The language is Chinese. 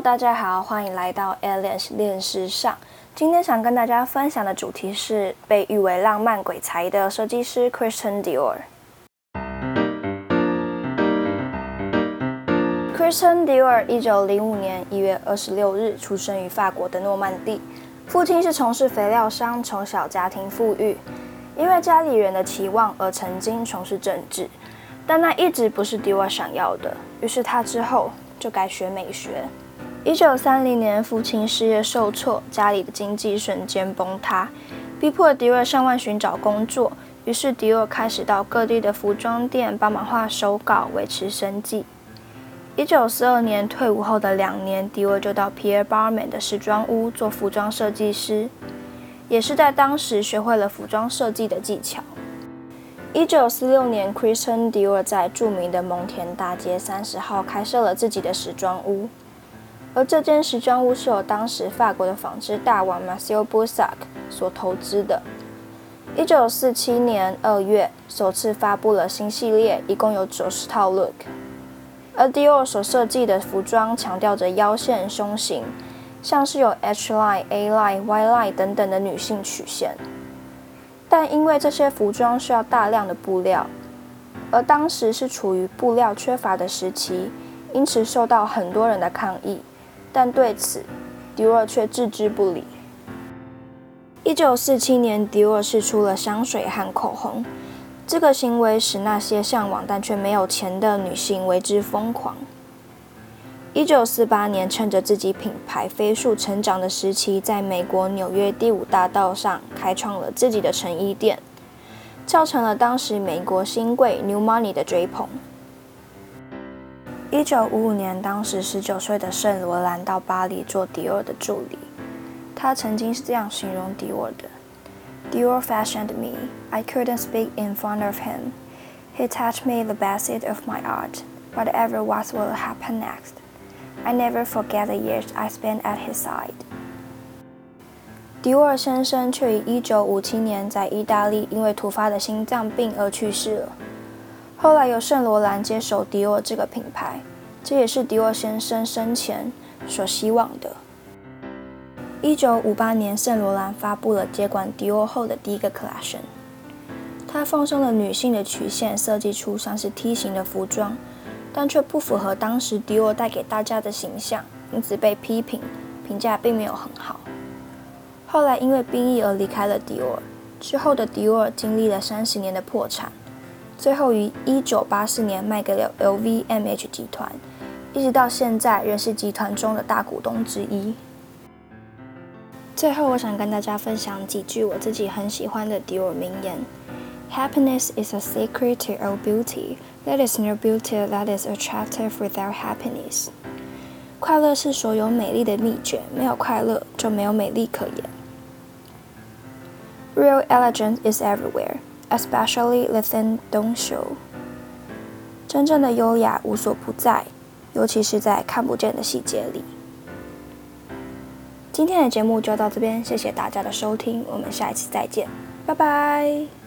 大家好，欢迎来到 Alice 练时尚。今天想跟大家分享的主题是被誉为浪漫鬼才的设计师 Christian Dior。Christian Dior 一九零五年一月二十六日出生于法国的诺曼底，父亲是从事肥料商，从小家庭富裕，因为家里人的期望而曾经从事政治，但那一直不是 Dior 想要的，于是他之后就改学美学。一九三零年，父亲事业受挫，家里的经济瞬间崩塌，逼迫迪尔上万寻找工作。于是迪尔开始到各地的服装店帮忙画手稿，维持生计。一九四二年退伍后的两年，迪尔就到 Pierre Balmain 的时装屋做服装设计师，也是在当时学会了服装设计的技巧。一九四六年，Christian Dior 在著名的蒙田大街三十号开设了自己的时装屋。而这间时装屋是由当时法国的纺织大王 Monsieur Boussac 所投资的。一九四七年二月，首次发布了新系列，一共有九十套 look。而 Dior 所设计的服装强调着腰线、胸型，像是有 H line、A line、Y line 等等的女性曲线。但因为这些服装需要大量的布料，而当时是处于布料缺乏的时期，因此受到很多人的抗议。但对此，迪奥却置之不理。一九四七年，迪奥试出了香水和口红，这个行为使那些向往但却没有钱的女性为之疯狂。一九四八年，趁着自己品牌飞速成长的时期，在美国纽约第五大道上开创了自己的成衣店，造成了当时美国新贵 New Money 的追捧。一九五五年，当时十九岁的圣罗兰到巴黎做迪奥的助理。他曾经是这样形容迪奥的：“Dior fashioned me. I couldn't speak in front of him. He taught me the basics of my art. Whatever was will happen next. I never forget the years I spent at his side.” 迪奥先生却于一九五七年在意大利因为突发的心脏病而去世了。后来由圣罗兰接手迪奥这个品牌，这也是迪奥先生生前所希望的。一九五八年，圣罗兰发布了接管迪奥后的第一个 collection，他放松了女性的曲线，设计出像是梯形的服装，但却不符合当时迪奥带给大家的形象，因此被批评，评价并没有很好。后来因为兵役而离开了迪奥，之后的迪奥经历了三十年的破产。最后于一九八四年卖给了 LVMH 集团，一直到现在仍是集团中的大股东之一。最后，我想跟大家分享几句我自己很喜欢的迪奥名言：“Happiness is a secret to all beauty. There is no beauty that is attractive without happiness.” 快乐是所有美丽的秘诀，没有快乐就没有美丽可言。Real elegance is everywhere. Especially within don't show，真正的优雅无所不在，尤其是在看不见的细节里。今天的节目就到这边，谢谢大家的收听，我们下一期再见，拜拜。